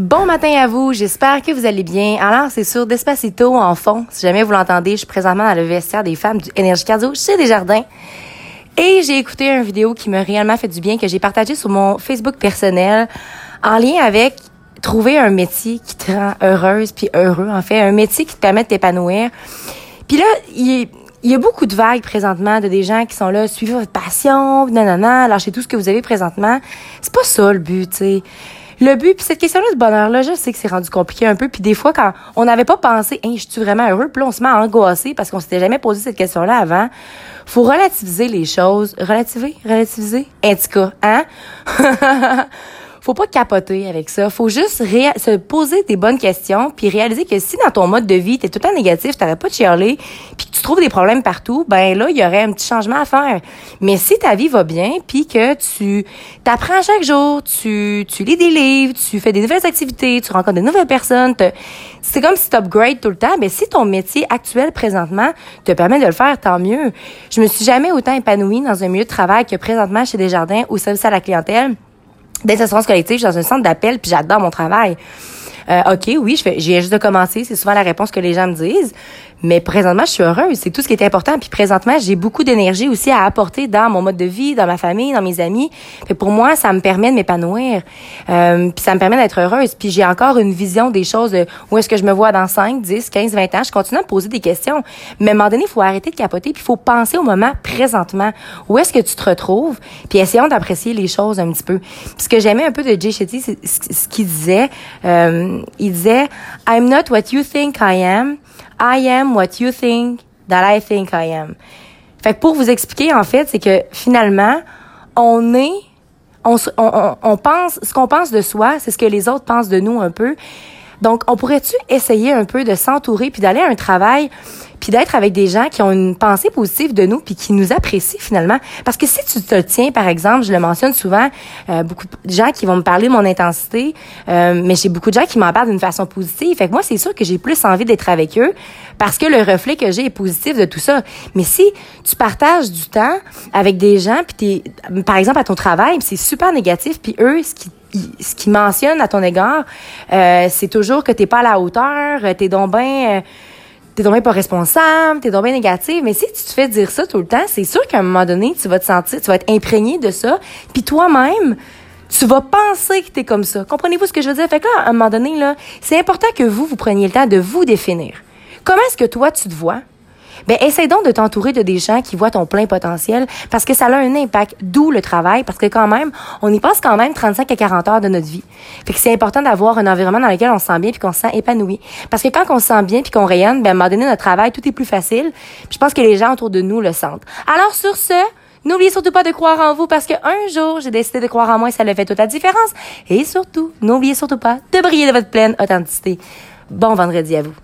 Bon matin à vous, j'espère que vous allez bien. Alors, c'est sur Despacito en fond. Si jamais vous l'entendez, je suis présentement dans le vestiaire des femmes du Énergie Cardio chez Desjardins. Et j'ai écouté une vidéo qui m'a réellement fait du bien, que j'ai partagée sur mon Facebook personnel, en lien avec trouver un métier qui te rend heureuse puis heureux, en fait, un métier qui te permet de t'épanouir. Puis là, il, y a beaucoup de vagues présentement de des gens qui sont là, suivez votre passion, nanana, lâchez tout ce que vous avez présentement. C'est pas ça le but, tu sais le but, puis cette question-là de bonheur-là, je sais que c'est rendu compliqué un peu. Puis des fois, quand on n'avait pas pensé, je suis vraiment heureux, puis là, on se met à angoisser parce qu'on s'était jamais posé cette question-là avant. Faut relativiser les choses. Relativiser? Relativiser? En tout cas, hein? faut pas capoter avec ça. Faut juste se poser des bonnes questions puis réaliser que si dans ton mode de vie, t'es tout le temps négatif, t'arrêtes pas de chialer puis que tu trouves des problèmes partout, ben là, il y aurait un petit changement à faire. Mais si ta vie va bien puis que tu t'apprends chaque jour, tu, tu lis des livres, tu fais des nouvelles activités, tu rencontres de nouvelles personnes, c'est comme si tu upgrades tout le temps, mais si ton métier actuel présentement te permet de le faire, tant mieux. Je me suis jamais autant épanouie dans un milieu de travail que présentement chez Desjardins au service à la clientèle d'assurance collective, je suis dans un centre d'appel, puis j'adore mon travail. Euh, OK, oui, je, fais, viens juste de commencer. C'est souvent la réponse que les gens me disent. Mais présentement, je suis heureuse. C'est tout ce qui est important. Puis présentement, j'ai beaucoup d'énergie aussi à apporter dans mon mode de vie, dans ma famille, dans mes amis. Puis pour moi, ça me permet de m'épanouir. Euh, puis ça me permet d'être heureuse. Puis j'ai encore une vision des choses. Où est-ce que je me vois dans 5, 10, 15, 20 ans. Je continue à me poser des questions. Mais à un moment donné, il faut arrêter de capoter. Puis il faut penser au moment présentement. Où est-ce que tu te retrouves? Puis essayons d'apprécier les choses un petit peu. Puis ce que j'aimais un peu de Jay Shetty, c'est ce qu'il disait. Euh, il disait, I'm not what you think I am. I am what you think that I think I am. Fait que pour vous expliquer, en fait, c'est que finalement, on est, on, on, on pense, ce qu'on pense de soi, c'est ce que les autres pensent de nous un peu. Donc, on pourrait-tu essayer un peu de s'entourer puis d'aller à un travail puis d'être avec des gens qui ont une pensée positive de nous puis qui nous apprécient finalement? Parce que si tu te tiens par exemple je le mentionne souvent euh, beaucoup de gens qui vont me parler de mon intensité euh, mais j'ai beaucoup de gens qui m'en parlent d'une façon positive. Fait que moi c'est sûr que j'ai plus envie d'être avec eux parce que le reflet que j'ai est positif de tout ça. Mais si tu partages du temps avec des gens puis t'es par exemple à ton travail c'est super négatif puis eux ce qui ce qu'ils mentionnent à ton égard, euh, c'est toujours que t'es pas à la hauteur, t'es donc bien t'es donc pas responsable, t'es donc bien négative. Mais si tu te fais dire ça tout le temps, c'est sûr qu'à un moment donné, tu vas te sentir, tu vas être imprégné de ça. Puis toi-même, tu vas penser que t'es comme ça. Comprenez-vous ce que je veux dire? Fait que là, à un moment donné, là, c'est important que vous, vous preniez le temps de vous définir. Comment est-ce que toi, tu te vois? Ben essaie donc de t'entourer de des gens qui voient ton plein potentiel parce que ça a un impact, d'où le travail, parce que quand même, on y passe quand même 35 à 40 heures de notre vie. Fait que c'est important d'avoir un environnement dans lequel on se sent bien puis qu'on se sent épanoui. Parce que quand on se sent bien puis qu'on rayonne, ben à un moment donné, notre travail, tout est plus facile. Puis je pense que les gens autour de nous le sentent. Alors sur ce, N'oubliez surtout pas de croire en vous parce qu'un jour, j'ai décidé de croire en moi et ça le fait toute la différence. Et surtout, n'oubliez surtout pas de briller de votre pleine authenticité. Bon vendredi à vous.